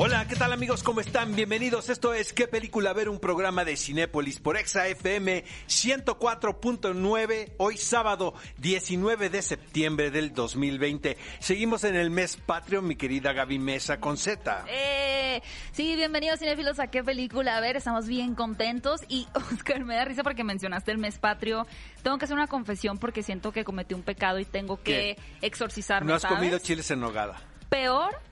Hola, ¿qué tal amigos? ¿Cómo están? Bienvenidos. Esto es ¿Qué película ver? Un programa de Cinépolis por Exa FM 104.9. Hoy sábado 19 de septiembre del 2020. Seguimos en el mes patrio, mi querida Gaby Mesa con Z. Eh, sí, bienvenidos cinéfilos a qué película. A ver, estamos bien contentos. Y Oscar, me da risa porque mencionaste el mes patrio. Tengo que hacer una confesión porque siento que cometí un pecado y tengo que ¿Qué? exorcizarme. ¿No has ¿sabes? comido chiles en nogada? Peor,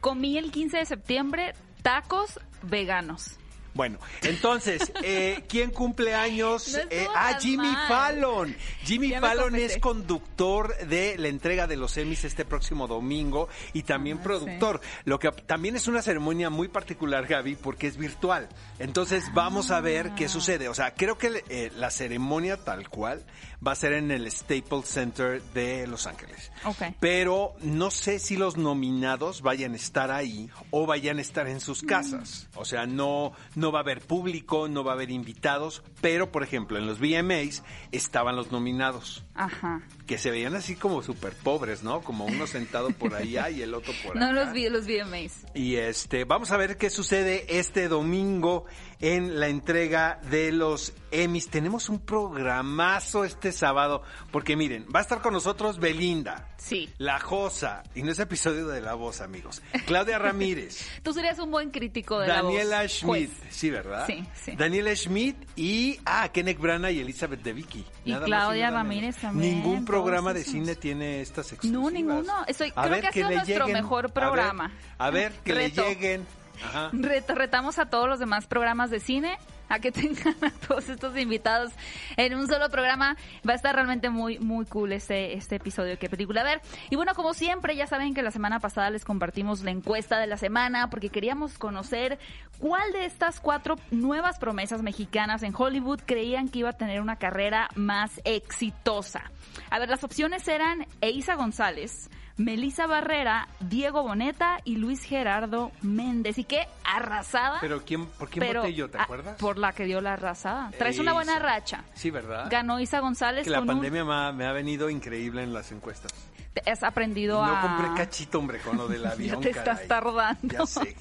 comí el 15 de septiembre tacos veganos. Bueno, entonces, eh, ¿quién cumple años? No Eh, ah, Jimmy mal. Fallon. Jimmy Ya Fallon es conductor de la entrega de los Emmys este próximo domingo y también Ah, productor. Lo que también es una ceremonia muy particular, Gaby, porque es virtual. Entonces, vamos a ver Ah. qué sucede. O sea, creo que eh, la ceremonia tal cual va a ser en el Staples Center de Los Ángeles. Ok. Pero no sé si los nominados vayan a estar ahí o vayan a estar en sus casas. O sea, no, no va a haber público, no va a haber invitados, pero por ejemplo, en los VMAs estaban los nominados, Ajá. que se veían así como súper pobres, ¿no? Como uno sentado por allá y el otro por acá. No los vi, los VMAs. Y este, vamos a ver qué sucede este domingo en la entrega de los Emmys. Tenemos un programazo este sábado, porque miren, va a estar con nosotros Belinda. Sí. La Josa, y no es episodio de La Voz, amigos. Claudia Ramírez. Tú serías un buen crítico de Daniela la voz. Schmidt, Juez. sí, ¿verdad? Sí, sí. Daniela Schmidt y, ah, Kenneth Branagh y Elizabeth de Vicky. Y Nada más Claudia nada menos. Ramírez también, Ningún programa de cine tiene estas exclusivas. No, ninguno. Estoy- A creo ver, que ha sido nuestro lleguen. mejor A ver, programa. A ver, que Reto. le lleguen. Ajá. Ret- retamos a todos los demás programas de cine a que tengan a todos estos invitados en un solo programa. Va a estar realmente muy, muy cool este, este episodio. ¿Qué película ver? Y bueno, como siempre, ya saben que la semana pasada les compartimos la encuesta de la semana porque queríamos conocer cuál de estas cuatro nuevas promesas mexicanas en Hollywood creían que iba a tener una carrera más exitosa. A ver, las opciones eran Eiza González, Melissa Barrera, Diego Boneta y Luis Gerardo Méndez. Y qué arrasada. Pero ¿quién, ¿por quién pero, voté yo, te ah, acuerdas? por la que dio la arrasada. Traes una buena racha. Sí, ¿verdad? Ganó Isa González que la con un- pandemia me ha, me ha venido increíble en las encuestas. Te has aprendido no a... compré cachito, hombre, con lo del Ya avión, te estás caray. tardando. Ya sé.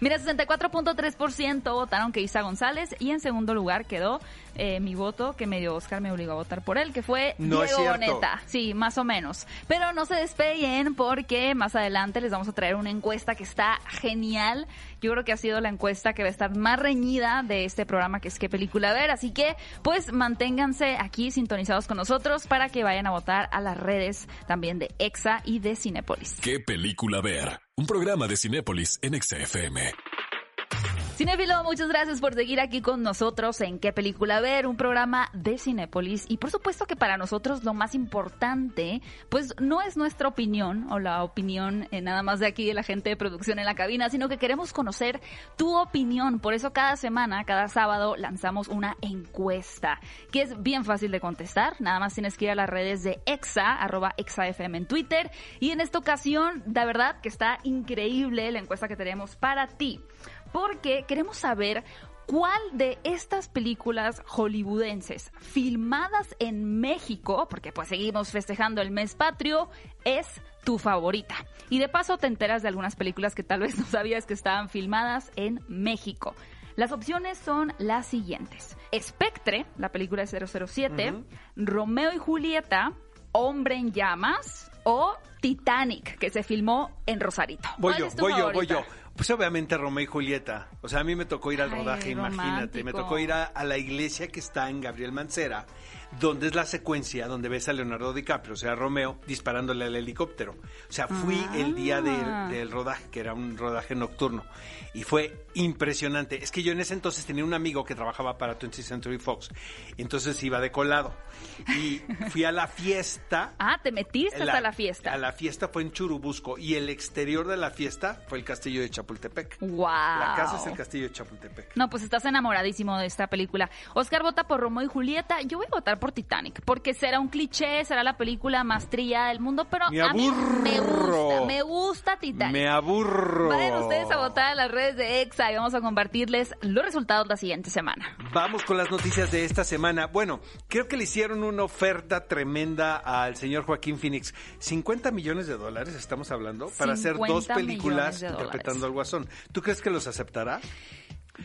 Mira, 64.3% votaron que Isa González y en segundo lugar quedó eh, mi voto que me dio Oscar, me obligó a votar por él, que fue No Diego. Boneta. Sí, más o menos. Pero no se despeguen porque más adelante les vamos a traer una encuesta que está genial. Yo creo que ha sido la encuesta que va a estar más reñida de este programa que es qué película ver. Así que pues manténganse aquí sintonizados con nosotros para que vayan a votar a las redes también de EXA y de Cinepolis. ¿Qué película ver? Un programa de Cinépolis en Exa FM. Cinefilo, muchas gracias por seguir aquí con nosotros en qué película ver, un programa de Cinépolis. Y por supuesto que para nosotros lo más importante, pues no es nuestra opinión o la opinión eh, nada más de aquí de la gente de producción en la cabina, sino que queremos conocer tu opinión. Por eso cada semana, cada sábado, lanzamos una encuesta que es bien fácil de contestar. Nada más tienes que ir a las redes de EXA, arroba EXAFM en Twitter. Y en esta ocasión, la verdad que está increíble la encuesta que tenemos para ti porque queremos saber cuál de estas películas hollywoodenses filmadas en México, porque pues seguimos festejando el mes patrio, es tu favorita. Y de paso te enteras de algunas películas que tal vez no sabías que estaban filmadas en México. Las opciones son las siguientes. Spectre, la película de 007, Romeo y Julieta, Hombre en llamas o Titanic, que se filmó en Rosarito. Voy ¿Cuál yo, voy yo, voy yo. Pues obviamente Romeo y Julieta. O sea, a mí me tocó ir al Ay, rodaje, imagínate. Me tocó ir a, a la iglesia que está en Gabriel Mancera, donde es la secuencia donde ves a Leonardo DiCaprio, o sea, Romeo, disparándole al helicóptero. O sea, fui el día Ah. del, del rodaje, que era un rodaje nocturno. Y fue impresionante. Es que yo en ese entonces tenía un amigo que trabajaba para 20th Century Fox. Entonces iba de colado. Y fui a la fiesta. Ah, te metiste hasta la fiesta. A la fiesta fue en Churubusco y el exterior de la fiesta fue el castillo de Chapultepec. Wow. La casa es el castillo de Chapultepec. No, pues estás enamoradísimo de esta película. Oscar vota por Romeo y Julieta. Yo voy a votar por Titanic, porque será un cliché, será la película más trillada del mundo, pero Me a mí me gusta, me gusta Titanic. Me aburro. Vayan ustedes a votar en las redes de EXA y vamos a compartirles los resultados la siguiente semana. Vamos con las noticias de esta semana. Bueno, creo que le hicieron una oferta tremenda al señor Joaquín Phoenix. 50 millones de dólares estamos hablando para hacer dos 50 películas interpretando al Guasón. ¿Tú crees que los aceptará?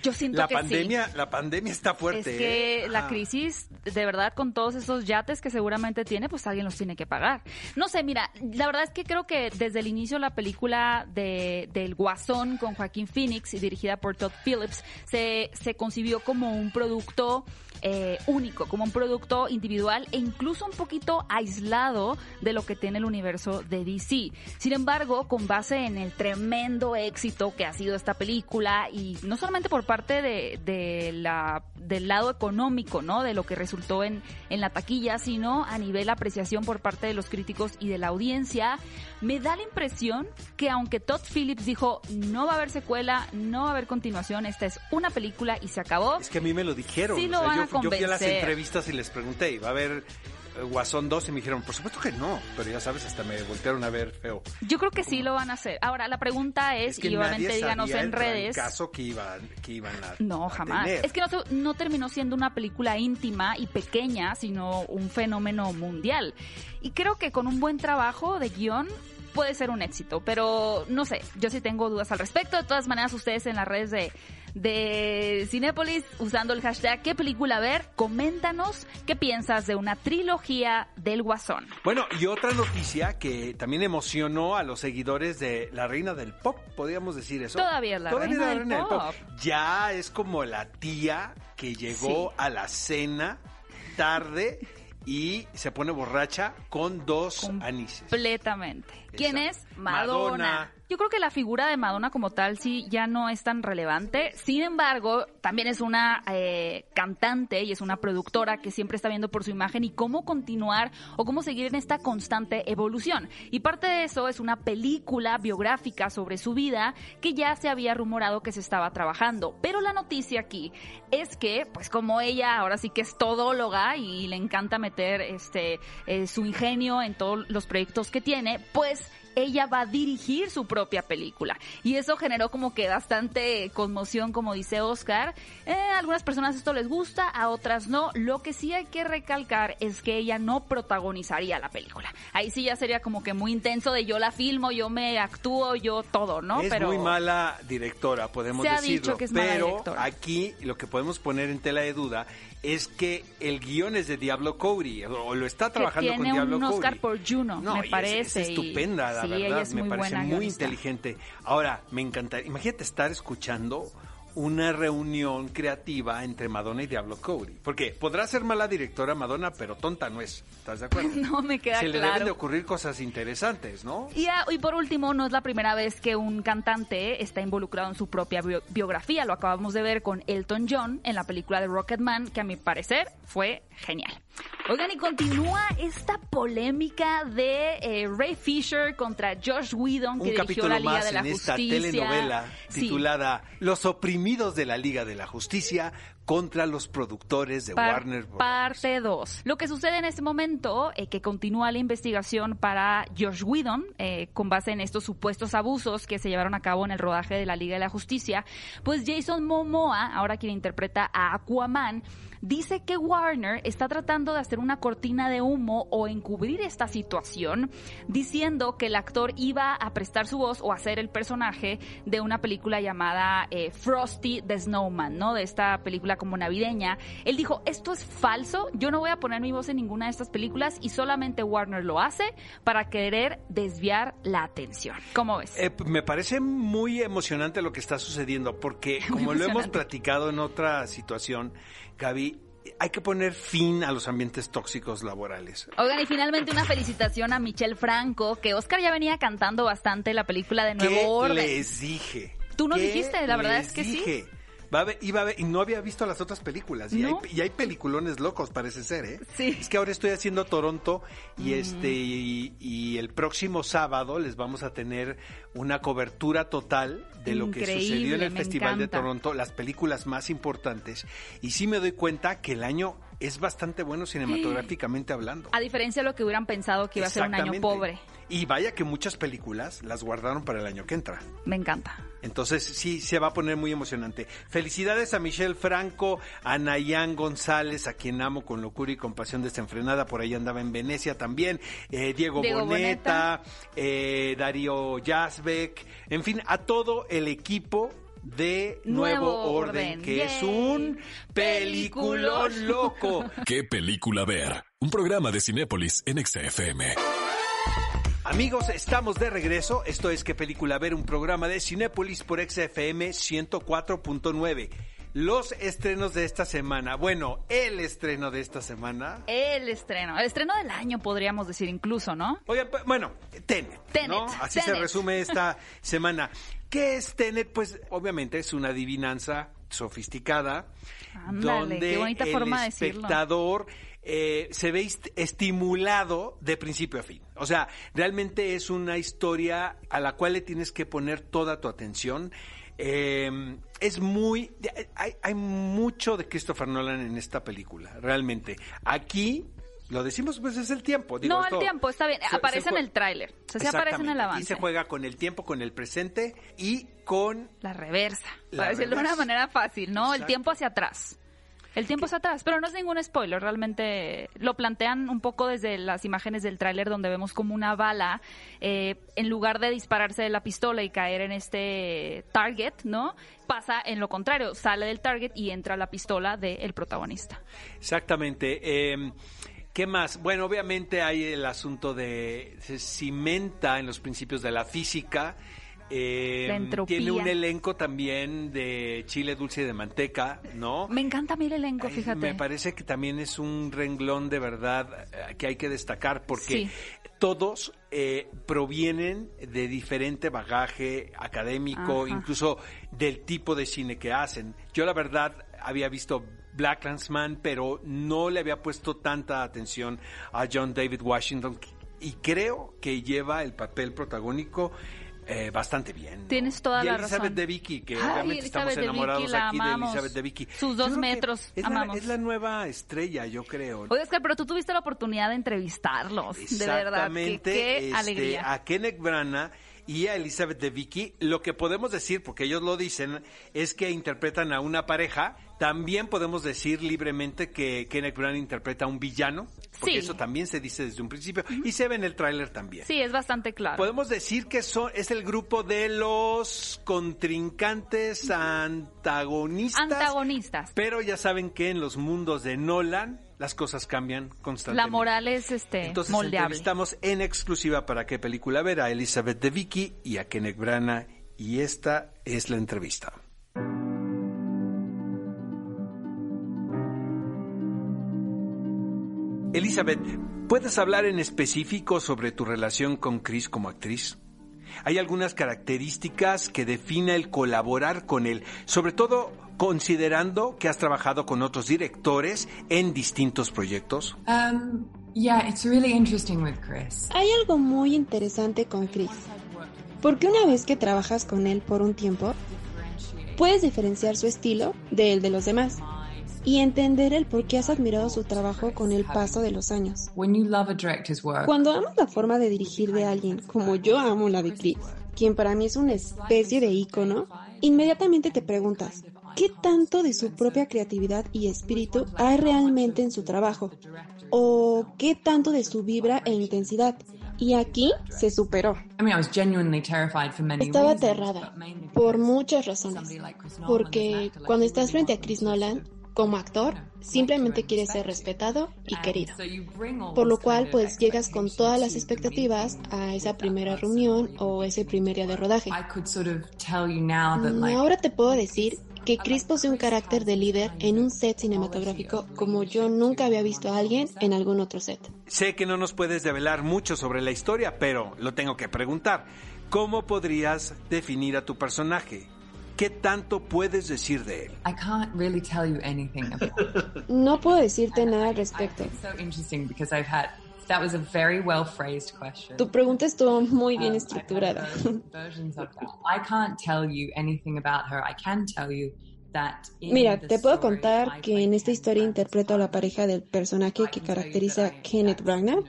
Yo siento La que pandemia, sí. la pandemia está fuerte. Es que ¿eh? la crisis, de verdad, con todos esos yates que seguramente tiene, pues alguien los tiene que pagar. No sé, mira, la verdad es que creo que desde el inicio la película de, del Guasón con Joaquín Phoenix y dirigida por Todd Phillips se, se concibió como un producto eh, único, como un producto individual e incluso un poquito aislado de lo que tiene el universo de DC. Sin embargo, con base en el tremendo éxito que ha sido esta película y no solamente por parte de, de la, del lado económico, ¿no? De lo que resultó en, en la taquilla, sino a nivel apreciación por parte de los críticos y de la audiencia, me da la impresión que aunque Todd Phillips dijo no va a haber secuela, no va a haber continuación, esta es una película y se acabó. Es que a mí me lo dijeron. Sí o lo sea, van yo, a yo fui a las entrevistas y les pregunté, ¿y va a haber eh, Guasón 2? Y me dijeron, por supuesto que no. Pero ya sabes, hasta me voltearon a ver feo. Yo creo que sí lo van a hacer. Ahora, la pregunta es, Es que y obviamente díganos en redes. caso que iban, que iban a No, a jamás. tener. Es que no, no terminó siendo una película íntima y pequeña, sino un fenómeno mundial. Y creo que con un buen trabajo de guion puede ser un éxito, pero no sé, yo sí tengo dudas al respecto. De todas maneras, ustedes en las redes de, de Cinépolis, usando el hashtag ¿Qué película ver? Coméntanos qué piensas de una trilogía del Guasón. Bueno, y otra noticia que también emocionó a los seguidores de la reina del pop, podríamos decir eso. Todavía es la reina del pop. Ya es como la tía que llegó Sí. a la cena tarde y se pone borracha con dos anises. Completamente. ¿Quién es? Madonna. Madonna. Yo creo que la figura de Madonna como tal sí ya no es tan relevante. Sin embargo, también es una eh, cantante y es una productora que siempre está viendo por su imagen y cómo continuar o cómo seguir en esta constante evolución. Y parte de eso es una película biográfica sobre su vida que ya se había rumorado que se estaba trabajando. Pero la noticia aquí es que, pues como ella ahora sí que es todóloga y le encanta meter este eh, su ingenio en todos los proyectos que tiene, pues ella va a dirigir su propia película. Y eso generó como que bastante conmoción, como dice Oscar. Eh, a algunas personas esto les gusta, a otras no. Lo que sí hay que recalcar es que ella no protagonizaría la película. Ahí sí ya sería como que muy intenso de yo la filmo, yo me actúo, yo todo, ¿no? Es Pero muy mala directora, podemos Se ha decirlo. dicho que es mala pero aquí lo que podemos poner en tela de duda es que el guion es de Diablo Cody, o lo está que trabajando tiene con Diablo un Oscar por Juno, No, me es- parece. Es, y- estupenda, la sí, verdad. es me muy parece muy guionista. inteligente. Ahora, me encantaría. Imagínate estar escuchando una reunión creativa entre Madonna y Diablo Cody. Porque podrá ser mala directora Madonna, pero tonta no es. ¿Estás de acuerdo? No me queda Se le claro. deben de ocurrir cosas interesantes, ¿no? Y, ah, y por último, no es la primera vez que un cantante está involucrado en su propia bio- biografía. Lo acabamos de ver con Elton John en la película de Rocketman, que a mi parecer fue genial. Oigan, y continúa esta polémica de eh, Ray Fisher contra Josh Whedon, que un dirigió la Liga más de la en esta Justicia. telenovela Sí. titulada Los oprimidos de la Liga de la Justicia contra los productores de Par- Warner Bros. Parte 2. Lo que sucede en este momento, eh, que continúa la investigación para Josh Whedon, eh, con base en estos supuestos abusos que se llevaron a cabo en el rodaje de la Liga de la Justicia, pues Jason Momoa, ahora quien interpreta a Aquaman, dice que Warner está tratando de hacer una cortina de humo o encubrir esta situación, diciendo que el actor iba a prestar su voz o hacer el personaje de una película llamada eh, Frosty the Snowman, ¿no? De esta película como navideña. Él dijo, esto es falso, yo no voy a poner mi voz en ninguna de estas películas y solamente Warner lo hace para querer desviar la atención. ¿Cómo ves? Eh, me parece muy emocionante lo que está sucediendo, porque como lo hemos platicado en otra situación, Gaby, hay que poner fin a los ambientes tóxicos laborales. Oigan, y finalmente una felicitación a Michelle Franco, que Oscar ya venía cantando bastante la película de Nuevo ¿Qué Orden. les dije? Tú no ¿Qué dijiste, la verdad es que sí. Va a iba a y no había visto las otras películas. Y, ¿No? hay, y hay peliculones locos, parece ser, ¿eh? Sí. Es que ahora estoy haciendo Toronto y este y, y el próximo sábado les vamos a tener una cobertura total de lo que sucedió en el Festival de. Toronto, las películas más importantes. Y sí me doy cuenta que el año es bastante bueno cinematográficamente hablando. A diferencia de lo que hubieran pensado que iba a ser un año pobre. Y vaya que muchas películas las guardaron para el año que entra. Me encanta. Entonces sí, se va a poner muy emocionante. Felicidades a Michelle Franco, a Nayan González, a quien amo con locura y compasión desenfrenada, por ahí andaba en Venecia también, eh, Diego, Diego Boneta, eh, Darío Yazbek, en fin, a todo el equipo de Nuevo, Nuevo Orden, Orden. que es un peliculón Peliculón. loco. ¿Qué película ver? Un programa de Cinépolis en XFM. Amigos, estamos de regreso. Esto es ¿Qué película ver? Un programa de Cinépolis por XFM 104.9. Los estrenos de esta semana. Bueno, el estreno de esta semana. El estreno. El estreno del año, podríamos decir incluso, ¿no? Oigan, bueno, Tenet. Tenet, ¿no? Así se resume esta semana. ¿Qué es Tenet? Pues obviamente es una adivinanza sofisticada. Ándale, donde qué bonita el forma de decirlo. Eh, se ve est- estimulado de principio a fin. O sea, realmente es una historia a la cual le tienes que poner toda tu atención. Eh, es muy. Hay, hay mucho de Christopher Nolan en esta película, realmente. Aquí. Lo decimos, pues es el tiempo. Digo, no, esto- el tiempo, está bien. se- aparece se en el tráiler. O sea, sí aparece en el avance. Y se juega con el tiempo, con el presente y con La reversa. La para decirlo de una manera fácil, ¿no? El tiempo hacia atrás. El tiempo hacia atrás, pero no es ningún spoiler, realmente lo plantean un poco desde las imágenes del tráiler donde vemos como una bala, eh, en lugar de dispararse de la pistola y caer en este target, ¿no? Pasa en lo contrario, sale del target y entra la pistola del protagonista. Exactamente. Eh, ¿Qué más? Bueno, obviamente hay el asunto de se cimenta en los principios de la física. Eh. Tiene un elenco también de chile dulce y de manteca, ¿no? Me encanta a mí el elenco, Ay, fíjate. Me parece que también es un renglón de verdad eh, que hay que destacar porque Sí. todos eh, provienen de diferente bagaje académico, Ajá. incluso del tipo de cine que hacen. Yo la verdad había visto Black Landsman, pero no le había puesto tanta atención a John David Washington y creo que lleva el papel protagónico eh, bastante bien. ¿no? Tienes toda Y la Elizabeth razón. de Vicky, que Ay, obviamente estamos de enamorados la aquí de. Elizabeth de Vicky. Sus dos metros, es la, amamos. es la nueva estrella, yo creo. Oye, Oscar, pero tú tuviste la oportunidad de entrevistarlos. De verdad. Exactamente. Qué, este, alegría. A Kenneth Branagh y a Elizabeth de Vicky, lo que podemos decir, porque ellos lo dicen, es que interpretan a una pareja. También podemos decir libremente que Kenneth Branagh interpreta a un villano, porque Sí. eso también se dice desde un principio y se ve en el tráiler también. Sí, es bastante claro. Podemos decir que son es el grupo de los contrincantes antagonistas. Antagonistas. Pero ya saben que en los mundos de Nolan las cosas cambian constantemente. La moral es este Entonces moldeable. entrevistamos en exclusiva para qué película ver a Elizabeth de Vicky y a Kenneth Branagh y esta es la entrevista. Elizabeth, ¿puedes hablar en específico sobre tu relación con Chris como actriz? ¿Hay algunas características que define el colaborar con él, sobre todo considerando que has trabajado con otros directores en distintos proyectos? Um, yeah, it's really interesting with Chris. Hay algo muy interesante con Chris, porque una vez que trabajas con él por un tiempo, puedes diferenciar su estilo del de los demás y entender el por qué has admirado su trabajo con el paso de los años. When you love a director's work, Cuando amas la forma de dirigir de alguien, como yo amo la de Chris, quien para mí es una especie de ícono, inmediatamente te preguntas, ¿qué tanto de su propia creatividad y espíritu hay realmente en su trabajo? ¿O qué tanto de su vibra e intensidad? Y aquí se superó. I mean, I was genuinely terrified for many Estaba aterrada por muchas razones. Porque cuando estás frente a Chris Nolan, como actor, simplemente quiere ser respetado y querido. Por lo cual, pues llegas con todas las expectativas a esa primera reunión o ese primer día de rodaje. Ahora te puedo decir que Chris posee un carácter de líder en un set cinematográfico como yo nunca había visto a alguien en algún otro set. Sé que no nos puedes develar mucho sobre la historia, pero lo tengo que preguntar. ¿Cómo podrías definir a tu personaje? ¿Qué tanto puedes decir de él? I can't really tell you anything about No puedo decirte nada al respecto. That was a very well phrased question. Tu pregunta estuvo muy bien Um, estructurada. Versions of that. I can't tell you anything about her. I can tell you that in Mira, the te puedo contar que en esta historia interpreto a la pareja del personaje que caracteriza a Kenneth Branagh.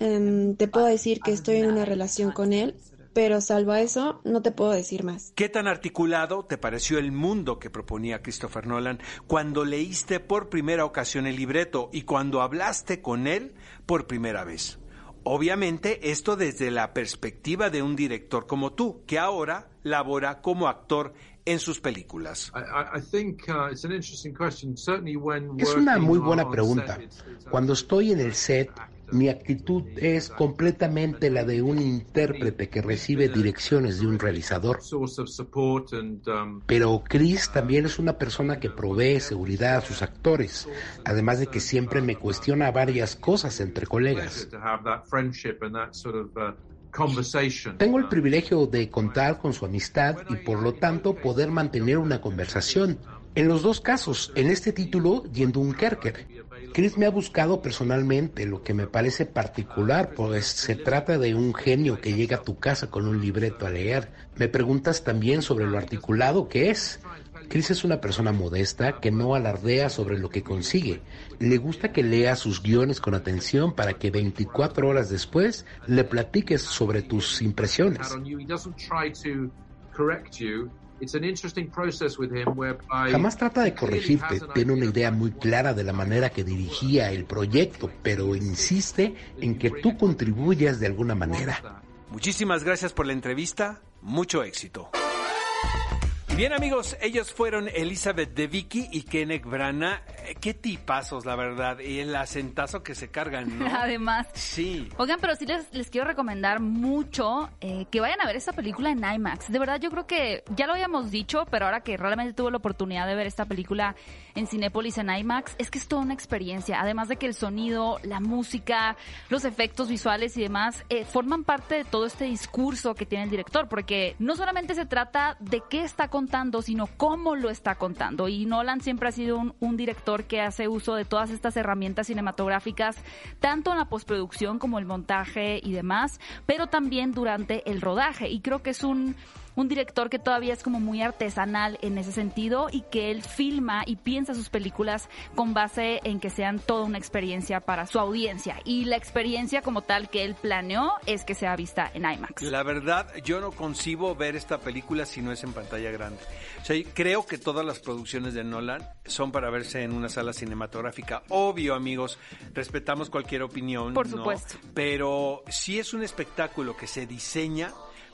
Em, te puedo decir que estoy en una relación con él, pero salvo a eso, no te puedo decir más. ¿Qué tan articulado te pareció el mundo que proponía Christopher Nolan cuando leíste por primera ocasión el libreto y cuando hablaste con él por primera vez? Obviamente esto desde la perspectiva de un director como tú, que ahora labora como actor en sus películas. Uh, it's an interesting question. Certainly when Es una muy buena pregunta. Cuando estoy en el set, mi actitud es completamente la de un intérprete que recibe direcciones de un realizador. um, Pero Chris también es una persona que provee seguridad a sus actores, además de que siempre me cuestiona varias cosas entre colegas. uh. Tengo el privilegio de contar con su amistad y por lo tanto poder mantener una conversación. En los dos casos, en este título y en Dunkerque. Chris me ha buscado personalmente, lo que me parece particular, pues se trata de un genio que llega a tu casa con un libreto a leer. Me preguntas también sobre lo articulado que es. Chris es una persona modesta que no alardea sobre lo que consigue. Le gusta que lea sus guiones con atención para que 24 horas después le platiques sobre tus impresiones. Jamás trata de corregirte, has an tiene una idea idea muy clara de la manera que dirigía el proyecto, pero insiste en que tú contribuyas de alguna manera. Muchísimas gracias por la entrevista, mucho éxito. Bien amigos, ellos fueron Elizabeth de Vicky y Kenneth Branagh. Eh, Qué tipazos, la verdad, y el acentazo que se cargan, ¿no? Además. Sí. Oigan, pero sí les, les quiero recomendar mucho eh, que vayan a ver esta película en IMAX. De verdad, yo creo que ya lo habíamos dicho, pero ahora que realmente tuve la oportunidad de ver esta película en Cinépolis en IMAX, es que es toda una experiencia. Además de que el sonido, la música, los efectos visuales y demás eh, forman parte de todo este discurso que tiene el director, porque no solamente se trata de qué está contando, sino cómo lo está contando. Y Nolan siempre ha sido un, un director que hace uso de todas estas herramientas cinematográficas, tanto en la postproducción como el montaje y demás, pero también durante el rodaje. Y creo que es un un director que todavía es como muy artesanal en ese sentido y que él filma y piensa sus películas con base en que sean toda una experiencia para su audiencia. Y la experiencia como tal que él planeó es que sea vista en IMAX. La verdad, yo no concibo ver esta película si no es en pantalla grande. O sea, creo que todas las producciones de Nolan son para verse en una sala cinematográfica. Obvio, amigos, respetamos cualquier opinión. Por ¿no? supuesto. Pero sí es un espectáculo que se diseña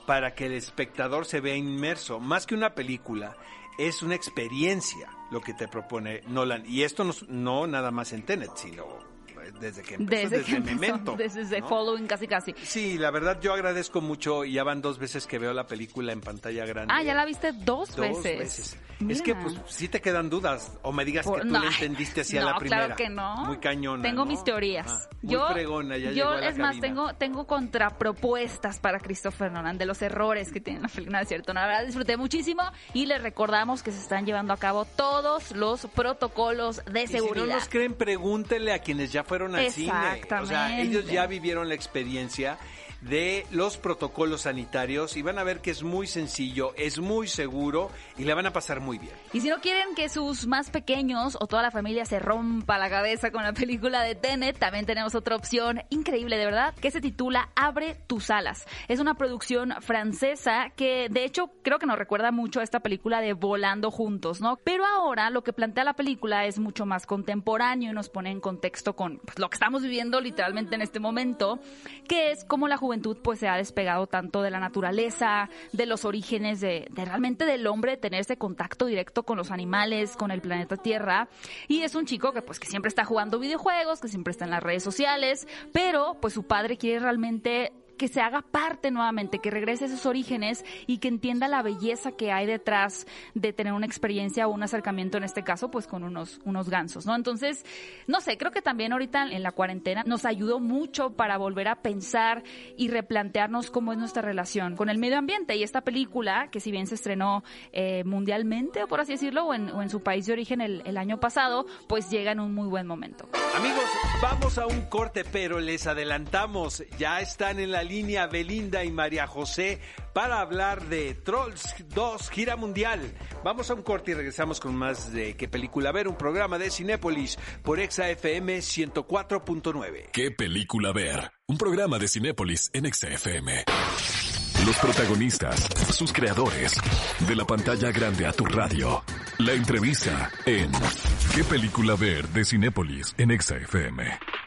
para que el espectador se vea inmerso. Más que una película, es una experiencia lo que te propone Nolan. Y esto no, no nada más en Tenet, sino desde que empezó, desde, que empezó, Memento. desde ¿no? Following casi casi. Sí, la verdad yo agradezco mucho y ya van dos veces que veo la película en pantalla grande. Ah, ya la viste dos, Dos veces. veces. Mira. Es que pues sí te quedan dudas o me digas Por- que tú no, le entendiste así a no, la primera. claro que no. Muy cañona. Tengo mis teorías. Ah, muy yo, ya yo la es más, tengo, tengo contrapropuestas para Christopher Nolan de los errores que tiene la película, ¿no es cierto? La verdad disfruté muchísimo y les recordamos que se están llevando a cabo todos los protocolos de Y si seguridad. no nos creen, pregúntenle a quienes ya fueron al cine. O sea, ellos ya vivieron la experiencia de los protocolos sanitarios y van a ver que es muy sencillo, es muy seguro y la van a pasar muy bien. Y si no quieren que sus más pequeños o toda la familia se rompa la cabeza con la película de Tenet, también tenemos otra opción increíble, de verdad, que se titula Abre tus alas. Es una producción francesa que de hecho creo que nos recuerda mucho a esta película de Volando Juntos, ¿no? Pero ahora lo que plantea la película es mucho más contemporáneo y nos pone en contexto con pues, lo que estamos viviendo literalmente en este momento, que es como la juventud pues se ha despegado tanto de la naturaleza, de los orígenes de, de realmente del hombre, de tener ese contacto directo con los animales, con el planeta Tierra. Y es un chico que pues que siempre está jugando videojuegos, que siempre está en las redes sociales, pero pues su padre quiere realmente que se haga parte nuevamente, que regrese a sus orígenes y que entienda la belleza que hay detrás de tener una experiencia o un acercamiento, en este caso, pues con unos, unos gansos, ¿no? Entonces, no sé, creo que también ahorita en la cuarentena nos ayudó mucho para volver a pensar y replantearnos cómo es nuestra relación con el medio ambiente. Y esta película, que si bien se estrenó eh, mundialmente, o por así decirlo, o en, o en su país de origen el, el año pasado, pues llega en un muy buen momento. Amigos, vamos a un corte, pero les adelantamos, ya están en la línea Belinda y María José para hablar de Trolls 2 Gira Mundial. Vamos a un corte y regresamos con más de qué película ver, un programa de Cinépolis por Exa FM 104.9. ¿Qué película ver? Un programa de Cinépolis en Exa FM. Los protagonistas, sus creadores, de la pantalla grande a tu radio. La entrevista en ¿Qué película ver de Cinépolis en Exa FM?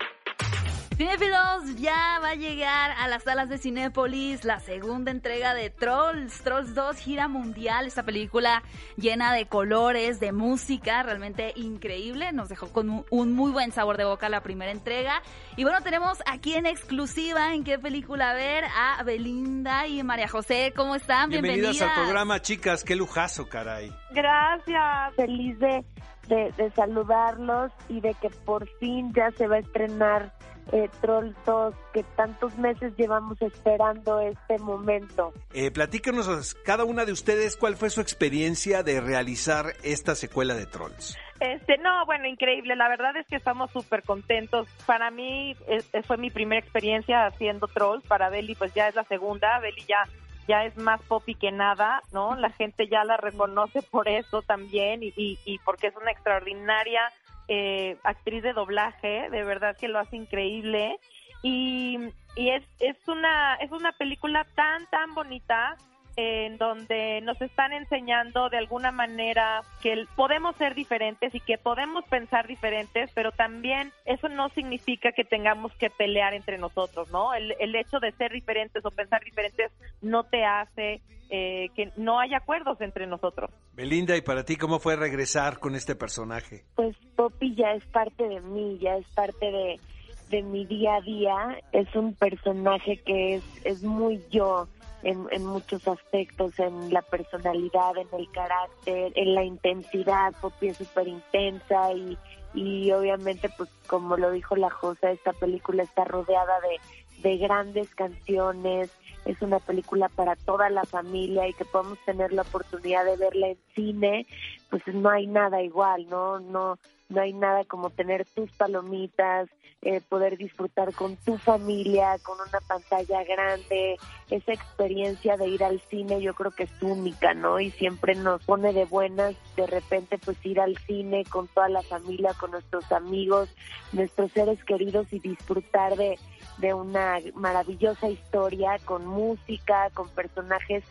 Cinefilos, ya va a llegar a las salas de Cinépolis la segunda entrega de Trolls, Trolls 2 gira mundial, esta película llena de colores, de música, realmente increíble, nos dejó con un, muy buen sabor de boca la primera entrega. Y bueno, tenemos aquí en exclusiva en qué película ver a Belinda y María José, ¿cómo están? Bienvenidas, Bienvenidas, al programa, chicas, qué lujazo, caray. Gracias, feliz de, de, de saludarlos y de que por fin ya se va a estrenar eh, Troll 2, que tantos meses llevamos esperando este momento. Eh, platícanos, cada una de ustedes, cuál fue su experiencia de realizar esta secuela de Trolls. Este, no, bueno, increíble. La verdad es que estamos súper contentos. Para mí eh, fue mi primera experiencia haciendo Trolls. Para Beli, pues ya es la segunda. Beli ya ya es más poppy que nada, ¿no? La gente ya la reconoce por eso también y, y, y porque es una extraordinaria eh, actriz de doblaje, de verdad que lo hace increíble. Y, y es, es una es una película tan tan bonita en donde nos están enseñando de alguna manera que podemos ser diferentes y que podemos pensar diferentes, pero también eso no significa que tengamos que pelear entre nosotros, ¿no? El, el hecho de ser diferentes o pensar diferentes no te hace eh, que no haya acuerdos entre nosotros. Belinda, ¿y para ti cómo fue regresar con este personaje? Pues Poppy ya es parte de mí, ya es parte de, de mi día a día. Es un personaje que es, es muy yo en, en muchos aspectos, en la personalidad, en el carácter, en la intensidad. Poppy es súper intensa y, y obviamente, pues como lo dijo la Josa, esta película está rodeada de, de grandes canciones, es una película para toda la familia y que podamos tener la oportunidad de verla en cine, pues no hay nada igual, ¿no? No, no hay nada como tener tus palomitas, eh, poder disfrutar con tu familia, con una pantalla grande, esa experiencia de ir al cine yo creo que es única, ¿no? Y siempre nos pone de buenas de repente pues ir al cine con toda la familia, con nuestros amigos, nuestros seres queridos y disfrutar de, de una maravillosa historia con música, con personajes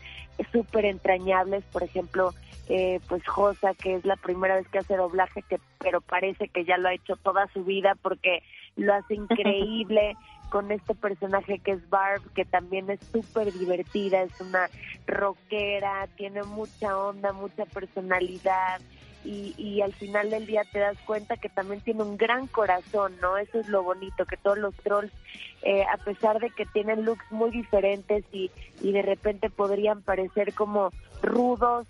súper entrañables, por ejemplo, eh, pues Josa, que es la primera vez que hace doblaje, que pero parece que ya lo ha hecho toda su vida porque lo hace increíble con este personaje que es Barb, que también es súper divertida, es una rockera, tiene mucha onda, mucha personalidad. Y, y al final del día te das cuenta que también tiene un gran corazón, ¿no? Eso es lo bonito, que todos los trolls, eh, a pesar de que tienen looks muy diferentes y, y de repente podrían parecer como rudos,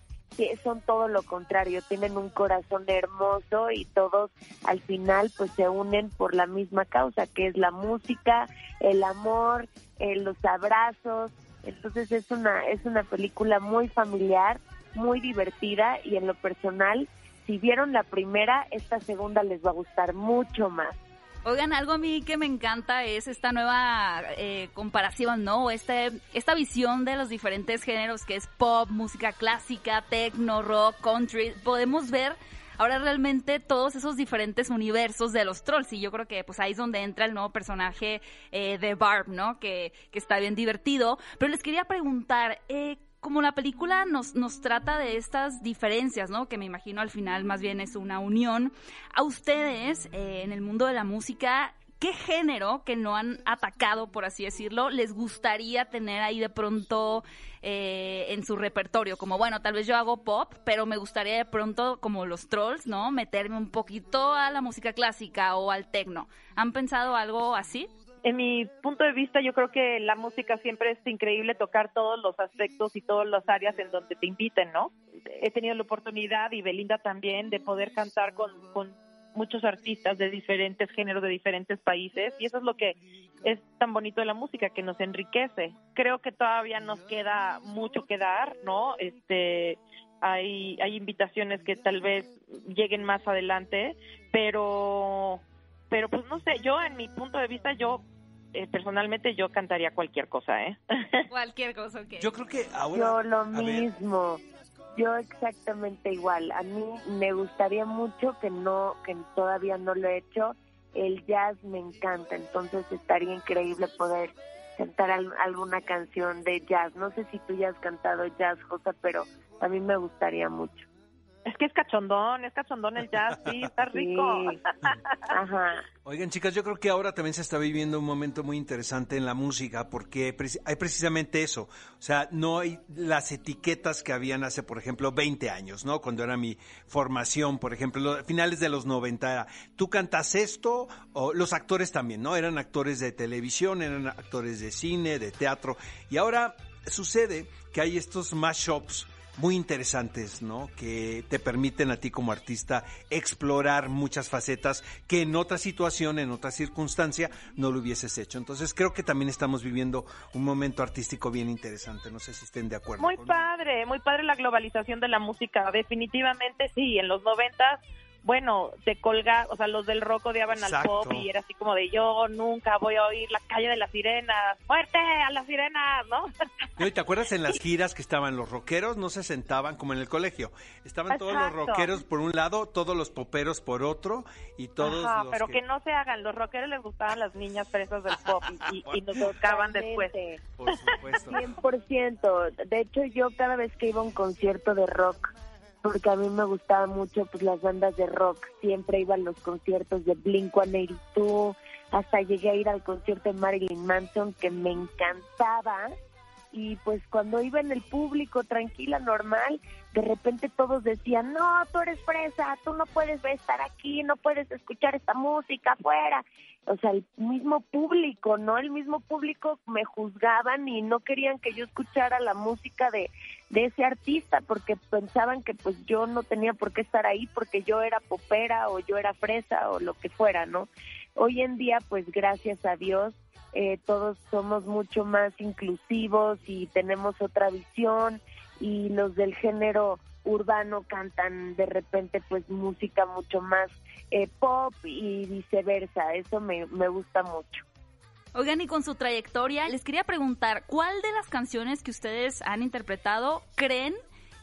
son todo lo contrario, tienen un corazón hermoso y todos al final pues se unen por la misma causa, que es la música, el amor, eh, los abrazos. Entonces es una es una película muy familiar, muy divertida y en lo personal, si vieron la primera, esta segunda les va a gustar mucho más. Oigan, algo a mí que me encanta es esta nueva eh, comparación, ¿no? Este, esta visión de los diferentes géneros que es pop, música clásica, techno, rock, country. Podemos ver ahora realmente todos esos diferentes universos de los trolls y yo creo que pues ahí es donde entra el nuevo personaje eh, de Barb, ¿no? Que, que está bien divertido. Pero les quería preguntar, eh, como la película nos, nos trata de estas diferencias, ¿no? Que me imagino al final más bien es una unión. A ustedes, eh, en el mundo de la música, ¿qué género que no han atacado, por así decirlo, les gustaría tener ahí de pronto eh, en su repertorio? Como, bueno, tal vez yo hago pop, pero me gustaría de pronto, como los trolls, ¿no? Meterme un poquito a la música clásica o al techno. ¿Han pensado algo así? En mi punto de vista, yo creo que la música siempre es increíble tocar todos los aspectos y todas las áreas en donde te inviten, ¿no? He tenido la oportunidad, y Belinda también, de poder cantar con, con muchos artistas de diferentes géneros, de diferentes países, y eso es lo que es tan bonito de la música, que nos enriquece. Creo que todavía nos queda mucho que dar, ¿no? Este, hay, hay invitaciones que tal vez lleguen más adelante, pero pero pues no sé, yo en mi punto de vista yo eh, personalmente yo cantaría cualquier cosa, ¿eh? Cualquier cosa, ok. Yo creo que ahora... Yo lo mismo. Yo exactamente igual. A mí me gustaría mucho que no, que todavía no lo he hecho. El jazz me encanta, entonces estaría increíble poder cantar al- alguna canción de jazz. No sé si tú ya has cantado jazz, Josa, pero a mí me gustaría mucho. Es que es cachondón, es cachondón el jazz, sí, está rico. Sí. Ajá. Oigan, chicas, yo creo que ahora también se está viviendo un momento muy interesante en la música porque hay precisamente eso. O sea, no hay las etiquetas que habían hace, por ejemplo, 20 años, ¿no? Cuando era mi formación, por ejemplo, lo- finales de los 90 era, tú cantas esto, o los actores también, ¿no? Eran actores de televisión, eran actores de cine, de teatro. Y ahora sucede que hay estos mashups muy interesantes, ¿no? Que te permiten a ti como artista explorar muchas facetas que en otra situación, en otra circunstancia, no lo hubieses hecho. Entonces creo que también estamos viviendo un momento artístico bien interesante. No sé si estén de acuerdo. Muy padre, muy padre la globalización de la música. Definitivamente sí, en los noventas, bueno, te colga, o sea, los del rock odiaban al Exacto. pop y era así como de yo nunca voy a oír la calle de las sirenas, muerte a las sirenas, ¿no? ¿y ¿Te acuerdas en las giras que estaban los rockeros? No se sentaban como en el colegio. Estaban todos los Exacto. rockeros por un lado, todos los poperos por otro y todos Ajá, los pero que... no se hagan, los rockeros les gustaban las niñas fresas del pop y, y- y nos tocaban después. Por supuesto. 100%. De hecho, yo cada vez que iba a un concierto de rock, porque a mí me gustaban mucho pues las bandas de rock, siempre iba a los conciertos de Blink-182, hasta llegué a ir al concierto de Marilyn Manson, que me encantaba. Y pues cuando iba en el público tranquila, normal, de repente todos decían, no, tú eres fresa, tú no puedes estar aquí, no puedes escuchar esta música afuera. O sea, el mismo público, ¿no? El mismo público me juzgaban y no querían que yo escuchara la música de, de ese artista porque pensaban que pues yo no tenía por qué estar ahí porque yo era popera o yo era fresa o lo que fuera, ¿no? Hoy en día, pues gracias a Dios, eh, todos somos mucho más inclusivos y tenemos otra visión y los del género urbano cantan de repente pues música mucho más eh, pop y viceversa. Eso me, me gusta mucho. Oigan, y con su trayectoria, les quería preguntar, ¿cuál de las canciones que ustedes han interpretado creen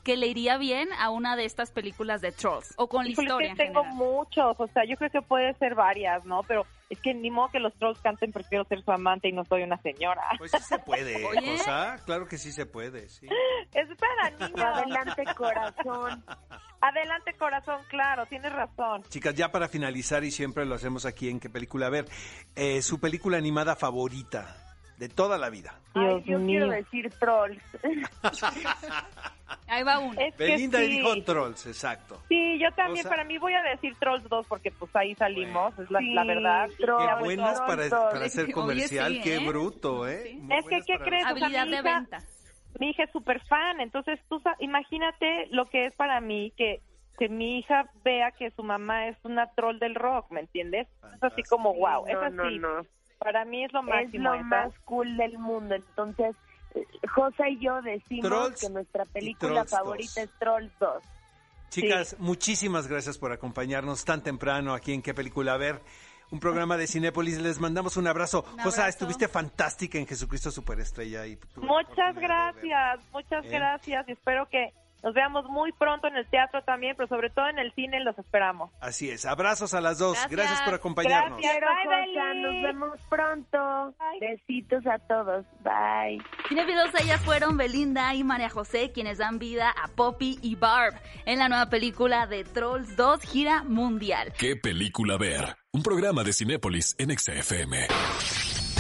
que le iría bien a una de estas películas de Trolls? O con la historia que en tengo muchos, o sea, yo creo que puede ser varias, ¿no? Pero es que ni modo que los trolls canten prefiero ser su amante y no soy una señora. Pues sí se puede, Oye. cosa. Claro que sí se puede, sí. Es para niños. Adelante corazón. Adelante, corazón, claro, tienes razón. Chicas, ya para finalizar, y siempre lo hacemos aquí en qué película, a ver, eh, su película animada favorita de toda la vida. Ay, yo mío. quiero decir trolls. Ahí va uno. Es Belinda sí. dijo Trolls, exacto. Sí, yo también, O sea- para mí voy a decir Trolls 2 porque pues ahí salimos, es la, Sí, la verdad. Trolls. Qué buenas bueno, para, para hacer Oye, comercial, sí, qué ¿eh? bruto, ¿eh? Muy Es que, ¿qué crees? O sea, Habilidad mi de hija- venta. Mi hija es súper fan, entonces tú imagínate lo que es para mí que, que mi hija vea que su mamá es una troll del rock, ¿me entiendes? Es así como, wow, es no, así. no, no. Para mí es lo Es máximo. lo esa. más cool del mundo. Entonces, eh, Josa y yo decimos Trolls que nuestra película favorita 2. es Trolls 2. Chicas, muchísimas gracias por acompañarnos tan temprano aquí en qué película a ver. Un programa de Cinépolis, les mandamos un abrazo. Un Josa, estuviste fantástica en Jesucristo Superestrella. Y Muchas gracias, muchas ¿Eh? gracias y espero que nos veamos muy pronto en el teatro también, pero sobre todo en el cine los esperamos. Así es, abrazos a las dos. Gracias. Gracias, por acompañarnos. Gracias. Bye, nos vemos pronto. Bye. Besitos a todos. Bye. Cinefilos, ellas fueron Belinda y María José quienes dan vida a Poppy y Barb en la nueva película de Trolls 2 Gira Mundial. ¿Qué película ver? Un programa de Cinépolis en XFM.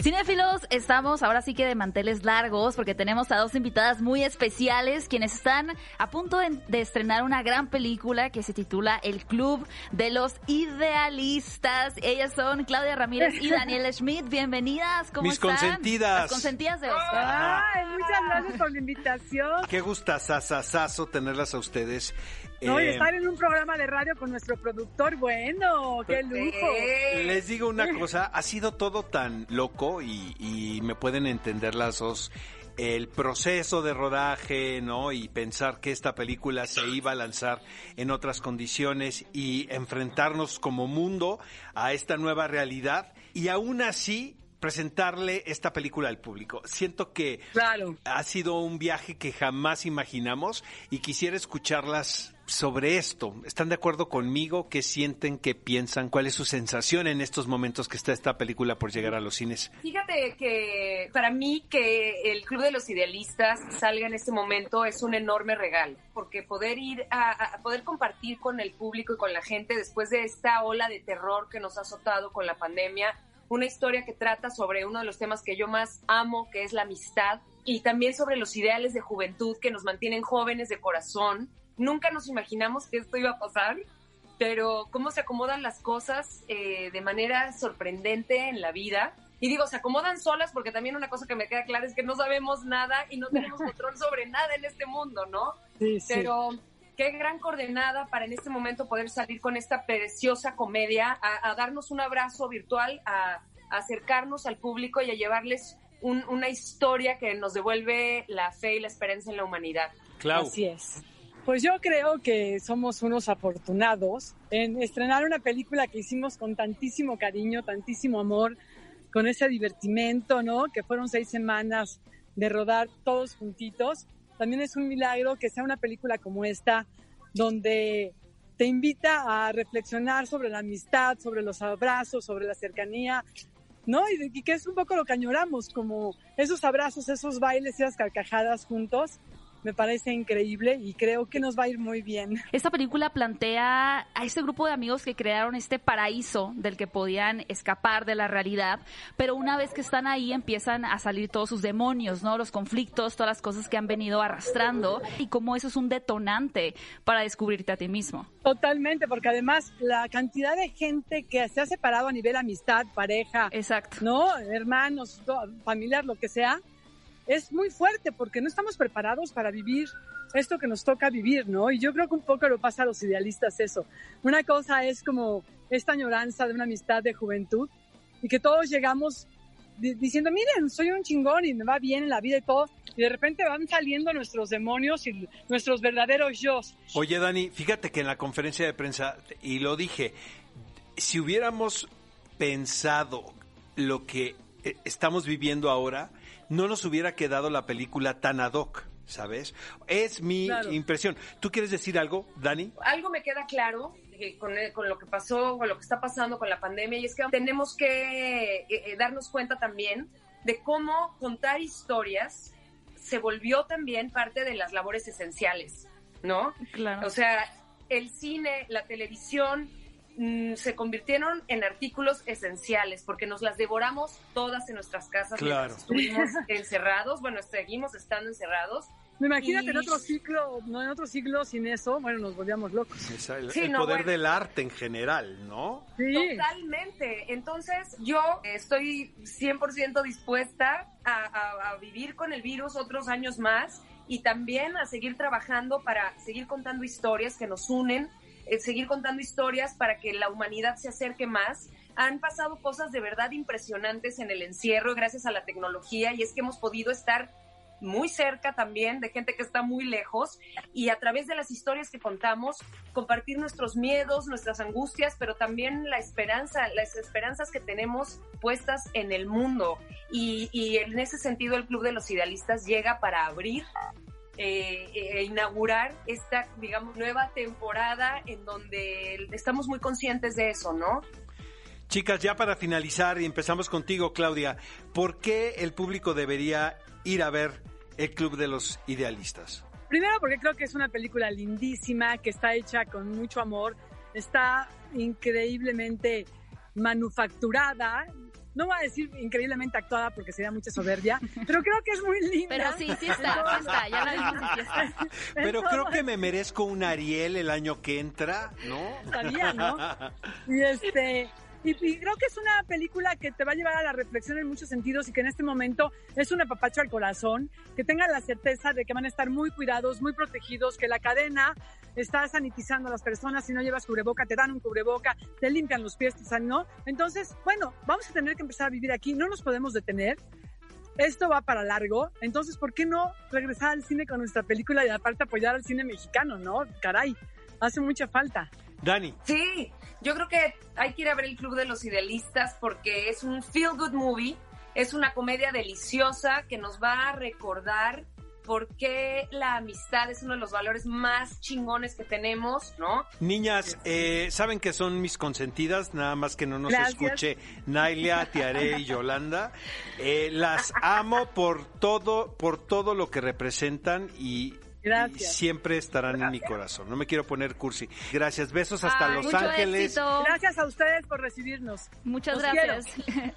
Cinéfilos, estamos ahora sí que de manteles largos porque tenemos a dos invitadas muy especiales quienes están a punto de, de estrenar una gran película que se titula El Club de los Idealistas. Ellas son Claudia Ramírez y Daniela Schmidt. Bienvenidas, ¿cómo Mis están? consentidas. Las consentidas de Oscar. Ay, muchas gracias por la invitación. Qué gustazazazazo tenerlas a ustedes. No, y Eh, estar en un programa de radio con nuestro productor, bueno, qué lujo. Les digo una cosa, ha sido todo tan loco y, y me pueden entender las dos. el proceso de rodaje, ¿no? Y pensar que esta película se iba a lanzar en otras condiciones y enfrentarnos como mundo a esta nueva realidad y aún así presentarle esta película al público. Siento que Claro. ha sido un viaje que jamás imaginamos y quisiera escucharlas sobre esto. ¿Están de acuerdo conmigo? ¿Qué sienten? ¿Qué piensan? ¿Cuál es su sensación en estos momentos que está esta película por llegar a los cines? Fíjate que para mí que el Club de los Idealistas salga en este momento es un enorme regalo, porque poder ir a, a poder compartir con el público y con la gente después de esta ola de terror que nos ha azotado con la pandemia, una historia que trata sobre uno de los temas que yo más amo, que es la amistad, y también sobre los ideales de juventud que nos mantienen jóvenes de corazón. Nunca nos imaginamos que esto iba a pasar, pero cómo se acomodan las cosas eh, de manera sorprendente en la vida. Y digo, se acomodan solas porque también una cosa que me queda clara es que no sabemos nada y no tenemos control sobre nada en este mundo, ¿no? Sí, sí. Pero qué gran coordenada para en este momento poder salir con esta preciosa comedia, a, a darnos un abrazo virtual, a, a acercarnos al público y a llevarles un- una historia que nos devuelve la fe y la esperanza en la humanidad. Así es. Pues yo creo que somos unos afortunados en estrenar una película que hicimos con tantísimo cariño, tantísimo amor, con ese divertimento, ¿no? Que fueron seis semanas de rodar todos juntitos. También es un milagro que sea una película como esta, donde te invita a reflexionar sobre la amistad, sobre los abrazos, sobre la cercanía, ¿no? Y, y que es un poco lo que añoramos, como esos abrazos, esos bailes esas carcajadas juntos. Me parece increíble y creo que nos va a ir muy bien. Esta película plantea a este grupo de amigos que crearon este paraíso del que podían escapar de la realidad, pero una vez que están ahí empiezan a salir todos sus demonios, ¿no? Los conflictos, todas las cosas que han venido arrastrando y cómo eso es un detonante para descubrirte a ti mismo. Totalmente, porque además la cantidad de gente que se ha separado a nivel amistad, pareja, Exacto. ¿no? Hermanos, familiar, lo que sea, es muy fuerte porque no estamos preparados para vivir esto que nos toca vivir, ¿no? Y yo creo que un poco lo pasa a los idealistas eso. Una cosa es como esta añoranza de una amistad de juventud y que todos llegamos di- diciendo, miren, soy un chingón y me va bien en la vida y todo, y de repente van saliendo nuestros demonios y nuestros verdaderos yo. Oye, Dani, fíjate que en la conferencia de prensa, y lo dije, si hubiéramos pensado lo que eh, estamos viviendo ahora, no nos hubiera quedado la película tan ad hoc, ¿sabes? Es mi Claro. impresión. ¿Tú quieres decir algo, Dani? algo me queda claro eh, con, eh, con lo que pasó, con lo que está pasando con la pandemia, y es que tenemos que eh, eh, darnos cuenta también de cómo contar historias se volvió también parte de las labores esenciales, ¿no? Claro. O sea, el cine, la televisión mm, se convirtieron en artículos esenciales porque nos las devoramos todas en nuestras casas Claro. estuvimos encerrados, bueno, seguimos estando encerrados. Imagínate en Y- otro ciclo, no en otro siglo sin eso, bueno, nos volvíamos locos. Es el, Sí, el no, poder bueno. del arte en general, ¿no? Totalmente. Entonces, yo estoy 100% dispuesta a, a- a vivir con el virus otros años más y también a seguir trabajando para seguir contando historias que nos unen, eh, seguir contando historias para que la humanidad se acerque más. Han pasado cosas de verdad impresionantes en el encierro gracias a la tecnología y es que hemos podido estar muy cerca también de gente que está muy lejos y a través de las historias que contamos compartir nuestros miedos, nuestras angustias, pero también la esperanza, las esperanzas que tenemos puestas en el mundo. Y, y en ese sentido el Club de los Idealistas llega para abrir eh, e inaugurar esta, digamos, nueva temporada en donde estamos muy conscientes de eso, ¿no? Chicas, ya para finalizar y empezamos contigo, Claudia, ¿por qué el público debería ir a ver el Club de los Idealistas? Primero porque creo que es una película lindísima, que está hecha con mucho amor, está increíblemente manufacturada. No voy a decir increíblemente actuada porque sería mucha soberbia, pero creo que es muy linda. Pero sí, sí está, sí está, ya sí está. Pero creo que me merezco un Ariel el año que entra, ¿no? Estaría, ¿no? Y este y, y creo que es una película que te va a llevar a la reflexión en muchos sentidos y que en este momento es un apapacho al corazón, que tengan la certeza de que van a estar muy cuidados, muy protegidos, que la cadena está sanitizando a las personas, si no llevas cubreboca, te dan un cubreboca, te limpian los pies, ¿no? Entonces, bueno, vamos a tener que empezar a vivir aquí, no nos podemos detener. esto va para largo, entonces, ¿por qué no regresar al cine con nuestra película y aparte apoyar al cine mexicano, no? Caray, hace mucha falta. Dani. Sí, yo creo que hay que ir a ver el Club de los Idealistas porque es un feel good movie, es una comedia deliciosa que nos va a recordar por qué la amistad es uno de los valores más chingones que tenemos, ¿no? Niñas, eh, saben que son mis consentidas, nada más que no nos Gracias. escuche Nailia, Tiare y Yolanda. Eh, las amo por todo, por todo lo que representan y, Gracias. y siempre estarán en mi corazón. No me quiero poner cursi. Gracias, besos hasta Ay, Los Ángeles. éxito. Gracias a ustedes por recibirnos. Muchas Los gracias.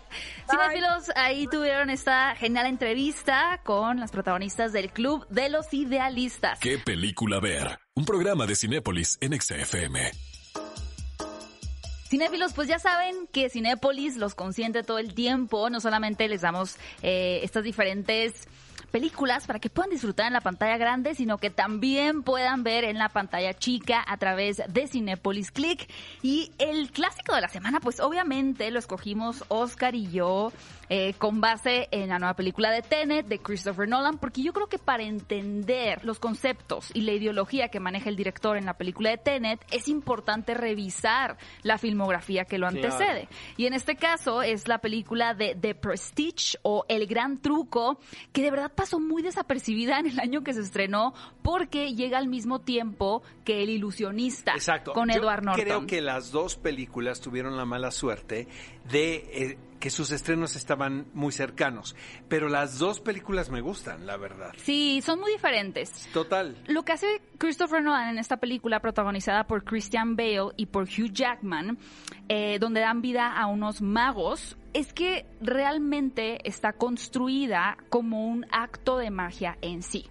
Cinefilos, ahí tuvieron esta genial entrevista con las protagonistas del Club de los Idealistas. ¿Qué película ver? Un programa de Cinépolis en XFM. Cinéfilos, pues ya saben que Cinépolis los consiente todo el tiempo. No solamente les damos eh, estas diferentes películas para que puedan disfrutar en la pantalla grande, sino que también puedan ver en la pantalla chica a través de Cinépolis Click. Y el clásico de la semana, pues obviamente lo escogimos Oscar y yo eh, con base en la nueva película de Tenet de Christopher Nolan, porque yo creo que para entender los conceptos y la ideología que maneja el director en la película de Tenet, es importante revisar la filmografía que lo Claro. antecede. Y en este caso es la película de The Prestige o El Gran Truco, que de verdad pasó muy desapercibida en el año que se estrenó porque llega al mismo tiempo que El Ilusionista Exacto. con Yo Edward Norton. Creo que las dos películas tuvieron la mala suerte de eh, que sus estrenos estaban muy cercanos. Pero las dos películas me gustan, la verdad. Sí, son muy diferentes. Total. Lo que hace Christopher Nolan en esta película protagonizada por Christian Bale y por Hugh Jackman, eh, donde dan vida a unos magos, es que realmente está construida como un acto de magia en sí.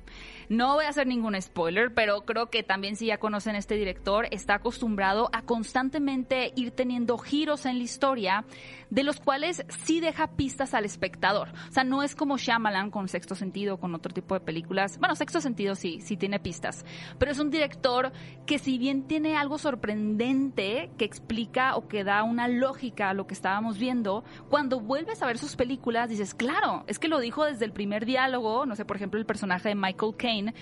No voy a hacer ningún spoiler, pero creo que también si ya conocen este director, está acostumbrado a constantemente ir teniendo giros en la historia, de los cuales sí deja pistas al espectador. O sea, no es como Shyamalan con Sexto Sentido, con otro tipo de películas. Bueno, Sexto Sentido sí, sí tiene pistas. Pero es un director que si bien tiene algo sorprendente que explica o que da una lógica a lo que estábamos viendo, cuando vuelves a ver sus películas dices, claro, es que lo dijo desde el primer diálogo, no sé, por ejemplo, el personaje de Michael Caine,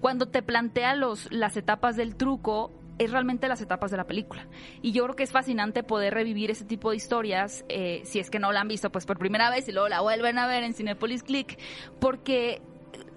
cuando te plantea los, las etapas del truco, es realmente las etapas de la película. Y yo creo que es fascinante poder revivir ese tipo de historias, eh, si es que no la han visto pues por primera vez y luego la vuelven a ver en Cinepolis Click, porque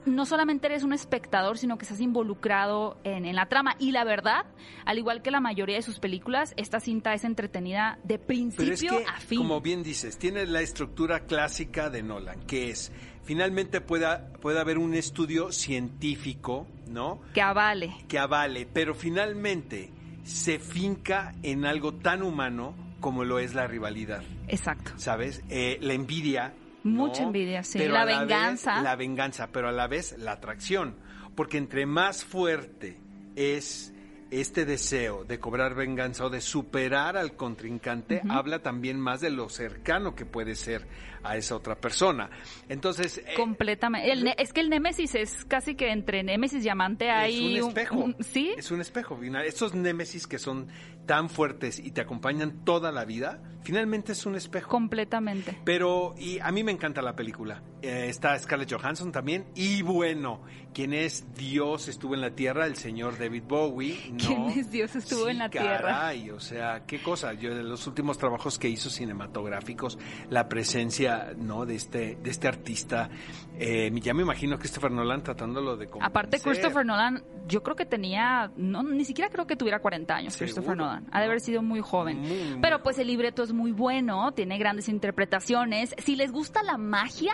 no solamente eres un espectador, sino que estás involucrado en, en la trama. Y la verdad, al igual que la mayoría de sus películas, esta cinta es entretenida de Pero es principio que, a fin. como bien dices, tiene la estructura clásica de Nolan, que es, finalmente pueda, puede haber un estudio científico, ¿no? Que avale. Que avale, pero finalmente se finca en algo tan humano como lo es la rivalidad, Exacto. ¿sabes? Eh, la envidia. Mucha ¿no? envidia, sí. Pero La a vez, venganza. la venganza, pero a la vez la atracción. Porque entre más fuerte es este deseo de cobrar venganza o de superar al contrincante, habla también más de lo cercano que puede ser a esa otra persona. Entonces, eh, Completamente. El es que el Némesis es casi que entre Némesis y Amante hay es un espejo. sí. Es un espejo. Estos némesis que son tan fuertes y te acompañan toda la vida, finalmente es un espejo. Completamente. Pero, y a mí me encanta la película. Eh, está Scarlett Johansson también. Y bueno, quien es Dios estuvo en la tierra, el señor David Bowie. ¿no? ¿Quién es Dios estuvo Sí, en la tierra? caray, o sea, qué cosa. Yo de los últimos trabajos que hizo cinematográficos, la presencia, ¿no? De este, de este artista, eh, ya me imagino Christopher Nolan tratándolo de Aparte, convencer. Christopher Nolan, yo creo que tenía, no, ni siquiera creo que tuviera 40 años, Christopher Nolan. Ha de haber sido muy joven. Muy, muy Pero pues el libreto es muy bueno, tiene grandes interpretaciones. Si les gusta la magia,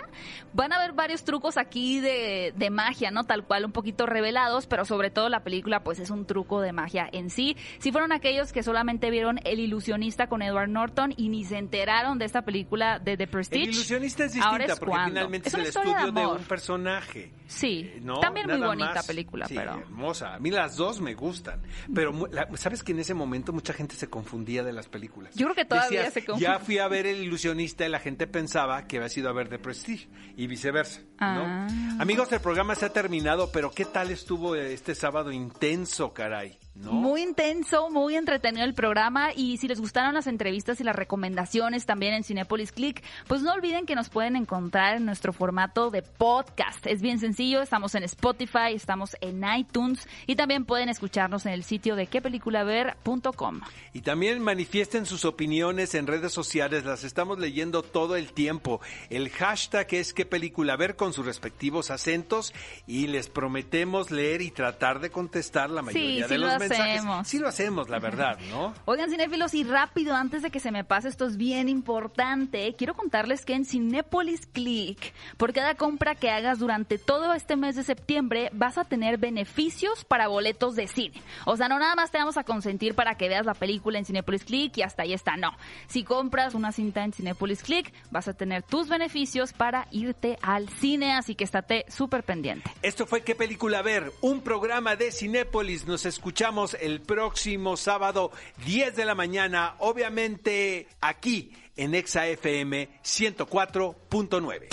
van a ver varios trucos aquí de, de magia, ¿no? Tal cual, un poquito revelados, pero sobre todo la película pues es un truco de magia en sí. Si fueron aquellos que solamente vieron El ilusionista con Edward Norton y ni se enteraron de esta película de The Prestige. Ilusionista es ahora distinta es porque cuando. finalmente es, una el historia estudio de, amor. un personaje. Sí, ¿no? también muy Nada bonita más. película, Sí, pero... hermosa. A mí las dos me gustan. Pero la- sabes que en ese momento mucha gente se confundía de las películas. Yo creo que todavía Decías, se confunde. Ya fui a ver El ilusionista y la gente pensaba que había sido a ver The Prestige y viceversa. ¿no? Ah. Amigos, el programa se ha terminado, pero ¿qué tal estuvo este sábado intenso, caray? Muy intenso, muy entretenido el programa y si les gustaron las entrevistas y las recomendaciones también en Cinepolis Click, pues no olviden que nos pueden encontrar en nuestro formato de podcast. Es bien sencillo, estamos en Spotify, estamos en iTunes y también pueden escucharnos en el sitio de quepeliculaver.com. Y también manifiesten sus opiniones en redes sociales, las estamos leyendo todo el tiempo. El hashtag es qué película ver con sus respectivos acentos y les prometemos leer y tratar de contestar la mayoría sí, de lo los mensajes. Hacemos. Sí lo hacemos, la verdad, ¿no? Oigan, cinéfilos, y rápido, antes de que se me pase, esto es bien importante. Quiero contarles que en Cinépolis Click, por cada compra que hagas durante todo este mes de septiembre, vas a tener beneficios para boletos de cine. O sea, no nada más te vamos a consentir para que veas la película en Cinépolis Click y hasta ahí está, no. Si compras una cinta en Cinépolis Click, vas a tener tus beneficios para irte al cine, así que estate súper pendiente. Esto fue ¿Qué película ver? Un programa de Cinépolis. Nos escuchamos el próximo sábado, 10 de la mañana, obviamente aquí en Exa FM 104.9.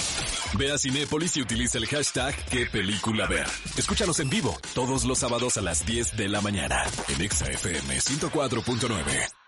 Ve a Cinépolis y utiliza el hashtag qué película ver. Escúchanos en vivo todos los sábados a las 10 de la mañana en Exa FM 104.9.